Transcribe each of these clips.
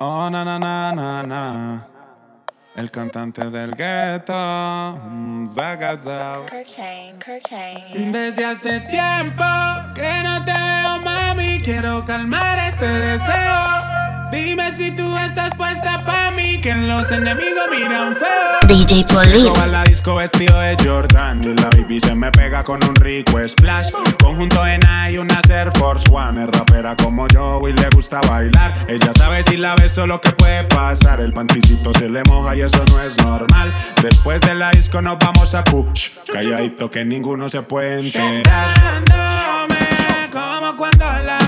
Oh, na, na, na, na, na. El cantante del gueto, Zagazao. Desde hace tiempo que no te veo, mami. Quiero calmar este deseo. Dime si tú estás puesta pa' mí, que los enemigos miran feo. DJ Polly. a la disco vestido de Jordan y la baby se me pega con un rico splash. Conjunto en y una Air Force One. Es rapera como yo y le gusta bailar. Ella sabe si la beso lo que puede pasar. El panticito se le moja y eso no es normal. Después de la disco nos vamos a push. Calladito que ninguno se puede enterar. como cuando la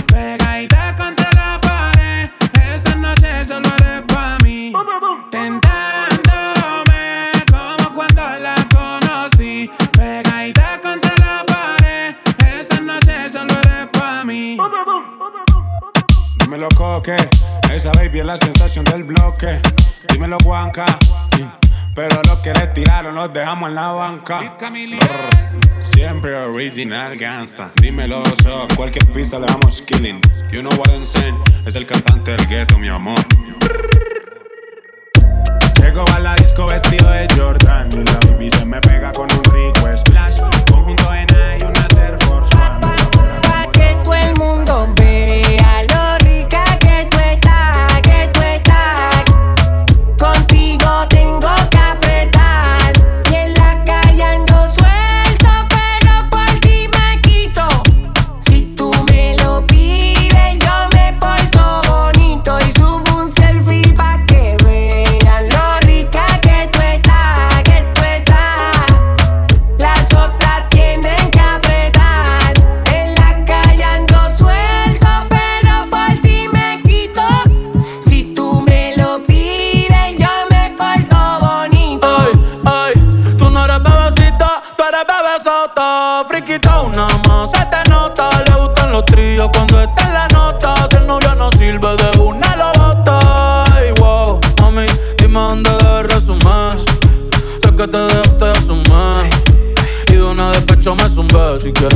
Dímelo coque, esa baby es la sensación del bloque. Dímelo guanca, pero los que le tiraron los dejamos en la banca. Siempre original gangsta. Dímelo so, cualquier pista le damos killing. You know what I'm saying, es el cantante del ghetto, mi amor. Llego a la disco vestido de Jordan y la baby se me pega con un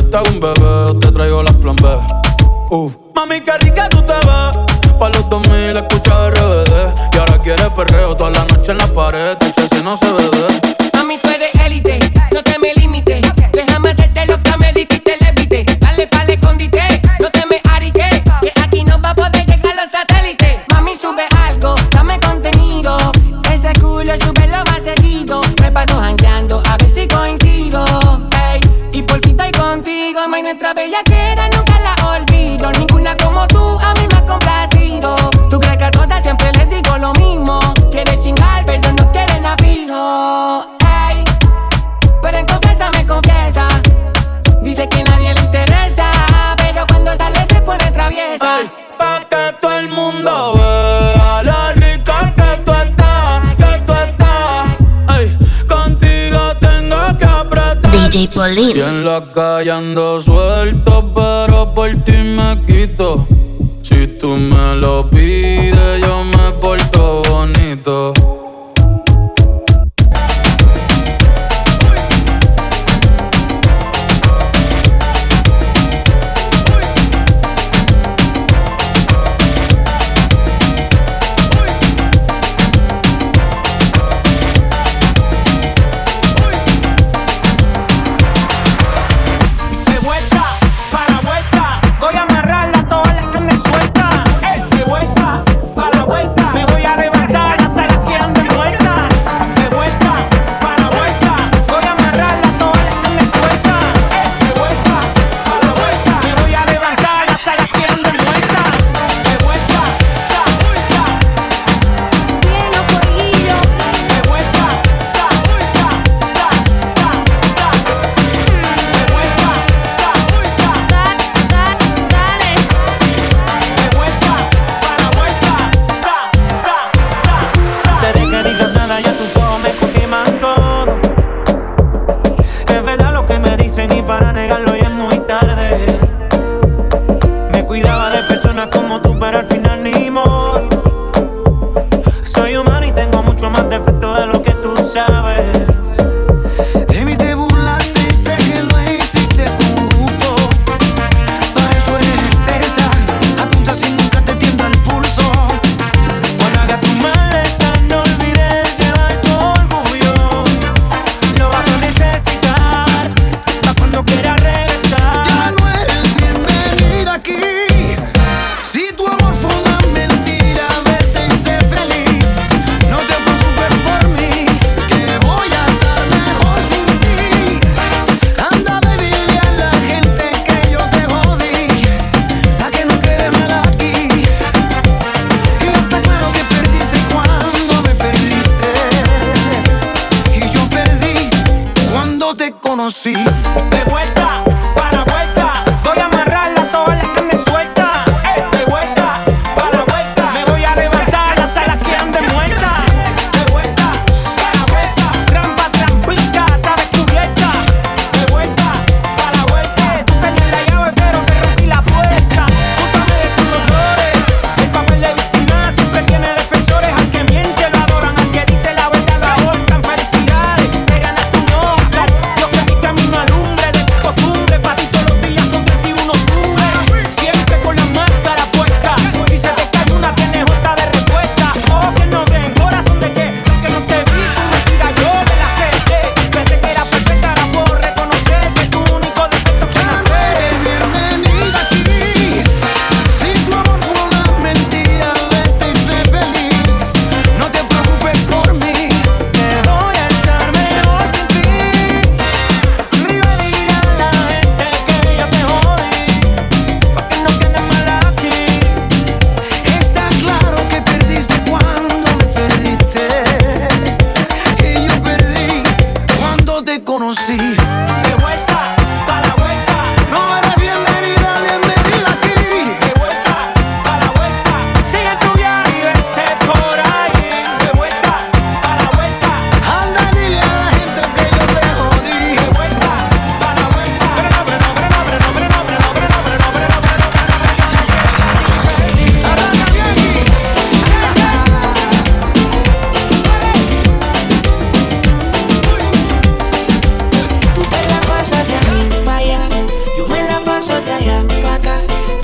te hago un bebé te traigo las plan B. Uf. Mami, qué rica tú te ves. Pa' los 2000 escucha RBD. Y ahora quieres perreo toda la noche en la pared. Te si no se ve. entra bem aqui. Y en la calle ando suelto, pero por ti me quito. Si tú me lo pides, yo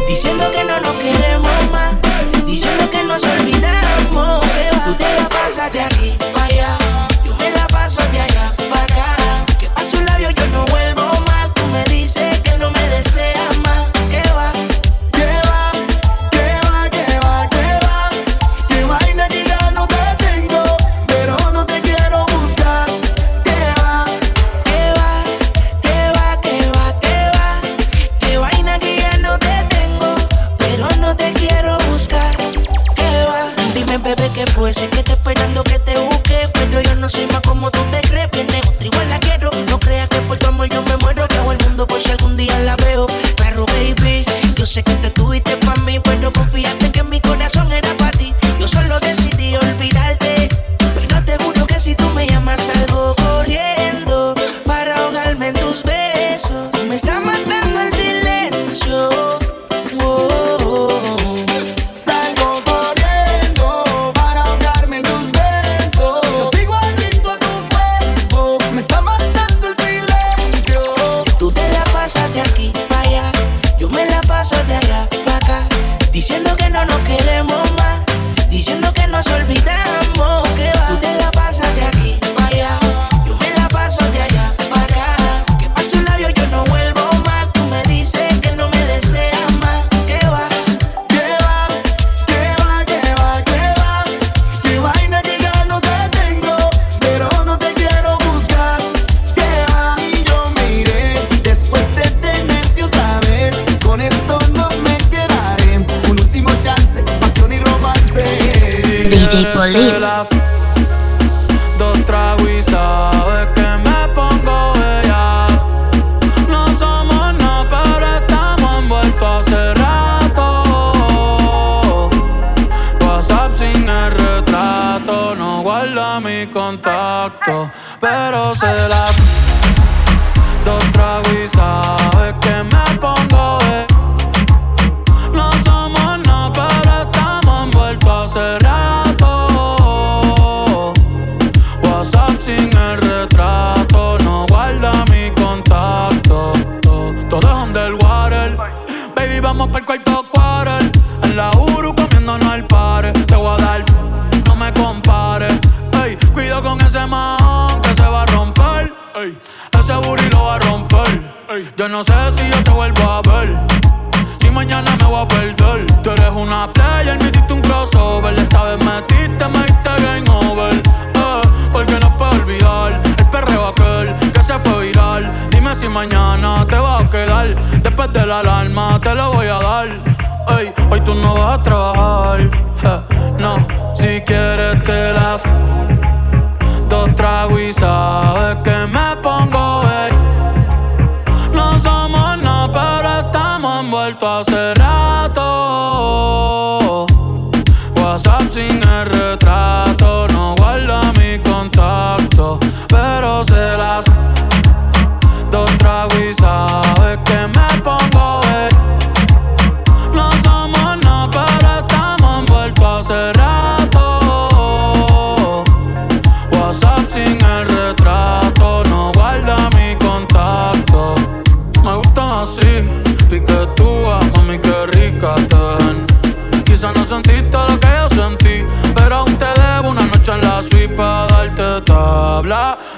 diciendo que no nos queremos más, diciendo que nos olvidamos, que va. tú te la pasas de aquí para allá. Yo sé que te tuviste para mí, pero confíate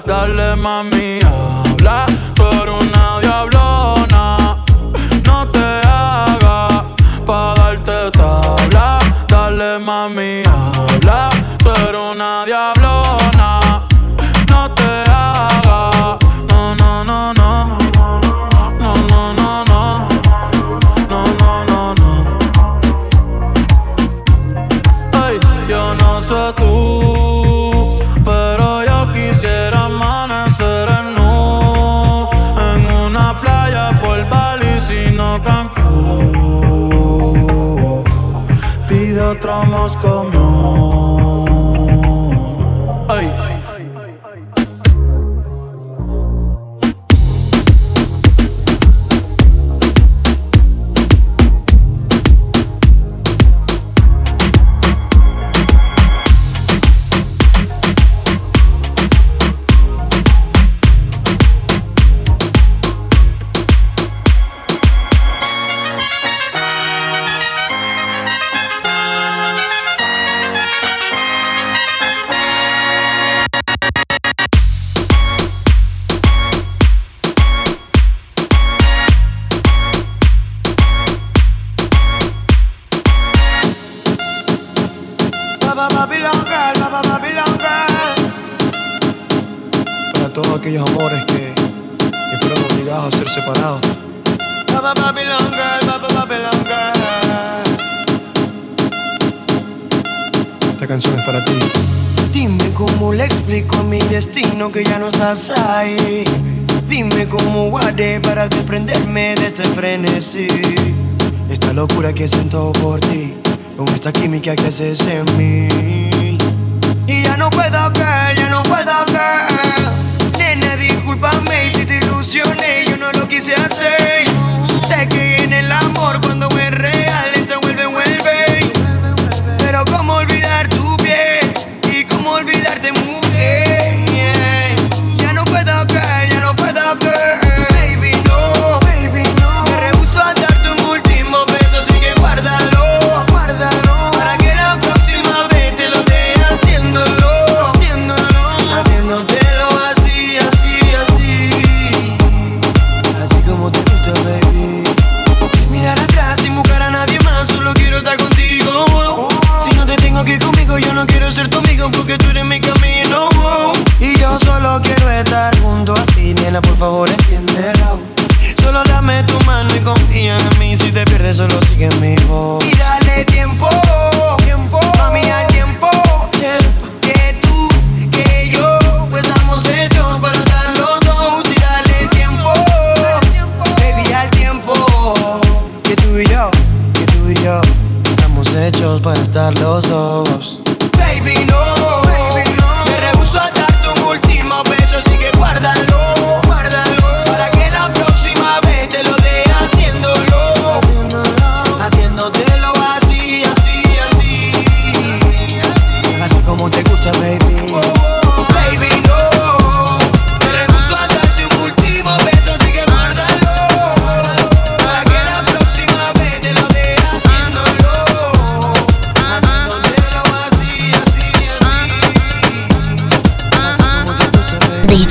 Dale mami. aquellos amores que, que fueron obligados a ser separados. Papa Babylon Esta canción es para ti. Dime cómo le explico mi destino que ya no estás ahí. Dime cómo guardé para desprenderme de este frenesí. Esta locura que siento por ti, con esta química que haces en mí. Y ya no puedo, girl, ya no puedo, girl discúlpame si te ilusioné, yo no lo quise hacer. Sé que en el amor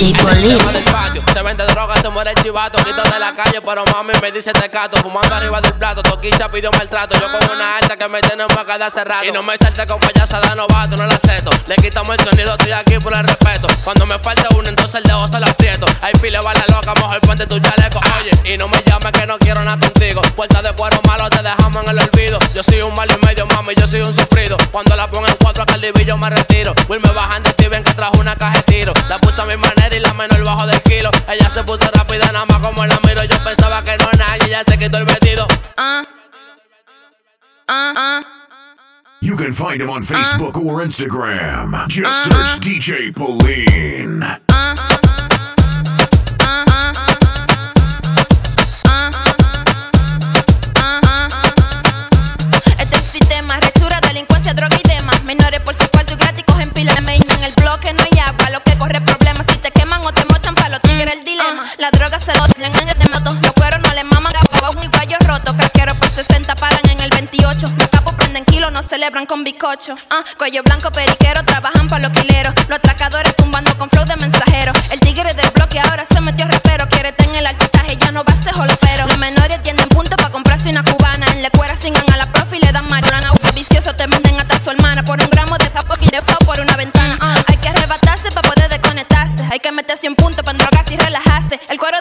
DJ Bolin. Mente droga, se muere el chivato. Quito de la calle, pero mami me dice tecato. Fumando arriba del plato, Toquicha pidió maltrato. Yo con una alta que me tiene en boca de hace rato. Y no me salte con payasa de novato, no la acepto. Le quitamos el sonido, estoy aquí por el respeto. Cuando me falte uno, entonces el dedo se lo aprieto. Hay pile la loca, mejor ponte tu chaleco. Oye, y no me llames que no quiero nada contigo. Puerta de cuero malo, te dejamos en el olvido. Yo soy un mal y medio, mami, yo soy un sufrido. Cuando la pongo en cuatro, acá el me retiro. Will me bajan de ti, ven que trajo una caja de tiro. La puse a mi manera y la menor bajo del kilo. Ella se puso rápida, nada más como la miro. Yo pensaba que no nadie, ya se quitó el vestido. Ah. Ah, ah. You can find him on Facebook or Instagram. Just search DJ Pauline.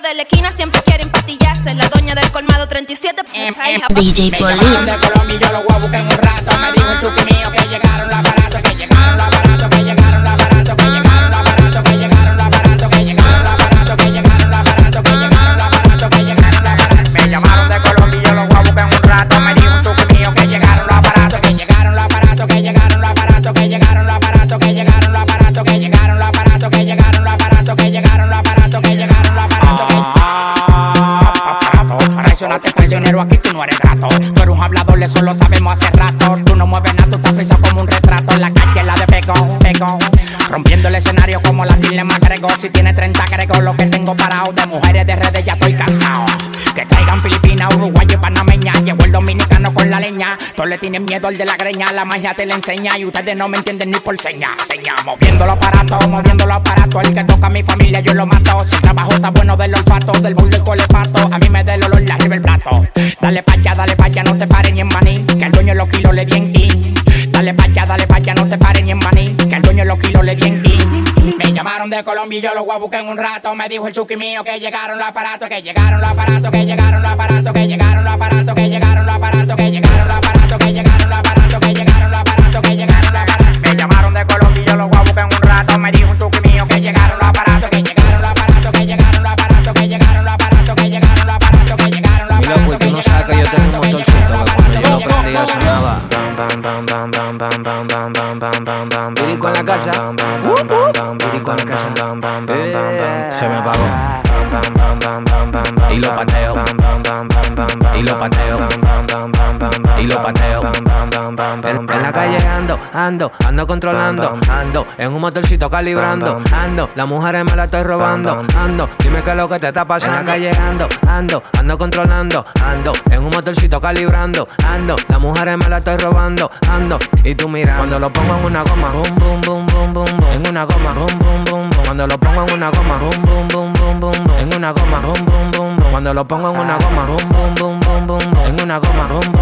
De la esquina siempre quiere empatillarse. La doña del colmado 37 pues ahí DJ Polly. de Colombia yo lo voy a buscar en un rato. Me dijo un chuki mío que llegaron los aparatos, hablador, eso lo sabemos hace rato. Tú no mueves nada, tú estás frisado como un retrato. En la calle la de pegón Rompiendo el escenario como la dilema agrego Si tiene 30 agrego lo que tengo parado Todos le tienen miedo al de la greña La magia te la enseña y ustedes no me entienden ni por seña. Seña, moviendo los aparatos, moviendo los aparatos. El que toca a mi familia yo lo mato. Si el trabajo está bueno del olfato Del bulto y colepato A mí me da el olor la arriba el plato Dale pa' allá, dale pa' allá, no te pares ni en maní Que el dueño los kilos le bien in Dale pa' allá, dale pa' allá, no te pares ni en maní Que el dueño los kilos le bien in Me llamaron de Colombia y yo los voy a buscar en un rato Me dijo el chuki mío que llegaron los aparatos Que llegaron los aparatos, que llegaron los aparatos Que llegaron los aparatos, que llegaron los aparatos Que llegaron los aparatos, que llegaron los aparatos Que llegaron los aparatos, que llegaron los aparatos Me llamaron de Colombia y yo los voy a buscar en un rato Me dijo un chuki mío que llegaron los aparatos Que llegaron los aparatos, que llegaron los aparatos Que llegaron los aparatos, que llegaron los aparatos Que llegaron los aparatos Mira, pues tú no sabes que yo tengo un motorcito Que cuando yo lo prendía sonaba Pirico en la casa Se me apagó Y lo pateo Y lo pateo Y lo pateo en, la calle ando, ando, ando controlando Ando, en un motorcito calibrando Ando, las mujeres me la estoy robando Ando, dime qué es lo que te está pasando En la calle ando, ando, ando controlando Ando, en un motorcito calibrando Ando, las mujeres me la estoy robando Ando, y tú mira Cuando lo pongo en una goma Boom, boom, boom, boom, boom, boom En una goma Boom, boom, boom, boom Cuando lo pongo en una goma Boom, boom, boom, boom, boom, boom En una goma Boom, boom, boom, boom Cuando lo pongo en una goma Boom, boom, boom, boom, boom, boom En una goma boom, boom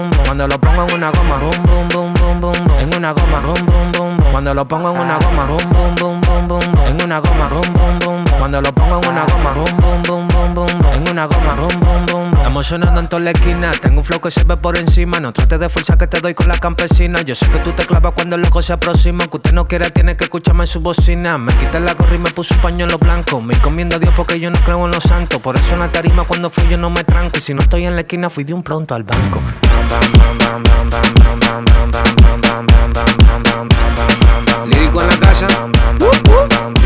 Cuando lo pongo en una goma, boom, boom, boom, boom, boom, En una goma, boom, boom, boom, boom. Cuando lo pongo en una goma, boom, boom, boom, boom, boom, En una goma, boom, boom, boom, Cuando lo pongo en una goma, boom, boom, boom, boom, boom, En una goma, boom, boom, boom, Estamos sonando en toda la esquina. Tengo un flow que se ve por encima. No trates de fuerza que te doy con la campesina. Yo sé que tú te clavas cuando el loco se aproxima. Que usted no quiera, tiene que escucharme en su bocina. Me quité la gorra y me puso un pañuelo blanco. Me comiendo a Dios porque yo no creo en los santos. Por eso en la tarima cuando fui yo no me tranco. Y si no estoy en la esquina, fui de un pronto al banco. Lírico en la casa.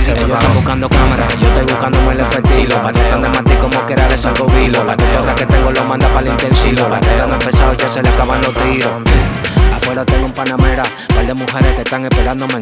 Ellos están buscando cámaras, yo estoy buscando el efectivo. Para están de matar como quiera les salgo vilo. La cotorra que tengo lo manda para el intensilo. La guerra no ha empezado ya se le acaban los tiros. Afuera tengo un panamera, par de mujeres que están esperándome.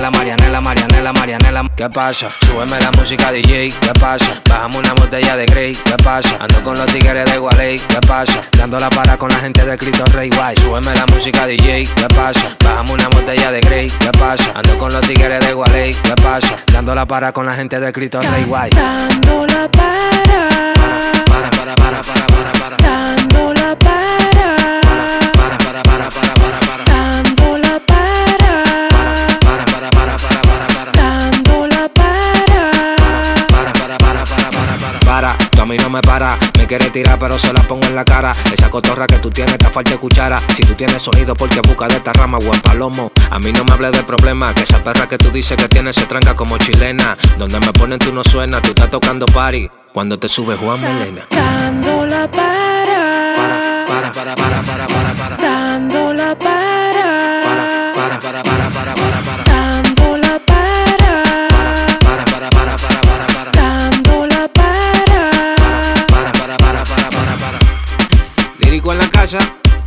Marianela, Marianela, Marianela, Marianela. ¿Qué pasa? Súbeme la música DJ, ¿qué pasa? Bajamos una botella de Grey, ¿qué pasa? Ando con los tigres de Gualey, ¿qué pasa? Dando la para con la gente de Cristo Rey Guay. Súbeme la música DJ, ¿qué pasa? Bajamos una botella de Grey, ¿qué pasa? Ando con los tigres de Gualey, ¿qué pasa? Dando la para con la gente de Cristo Rey Guay. Dando la para. Para, para, para, para, para, para. Dando la para. Para, tú a mí no me para. Me quiere tirar, pero se la pongo en la cara. Esa cotorra que tú tienes, te falta cuchara. Si tú tienes sonido, porque busca de esta rama, buen palomo. A mí no me hables de problema. Que esa perra que tú dices que tienes se tranca como chilena. Donde me ponen tú no suena, tú estás tocando party. Cuando te sube Juan Melena. Dando la para. Para, para, para, para, para, para. casa.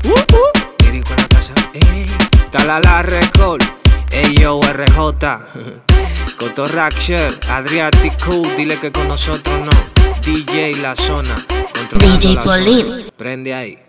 Uh, uh. Dirico a la casa. Eh, Talala Record. Eyo RJ. Cotorraxer. Adriático. Dile que con nosotros no. DJ La Zona. DJ Colin. Prende ahí.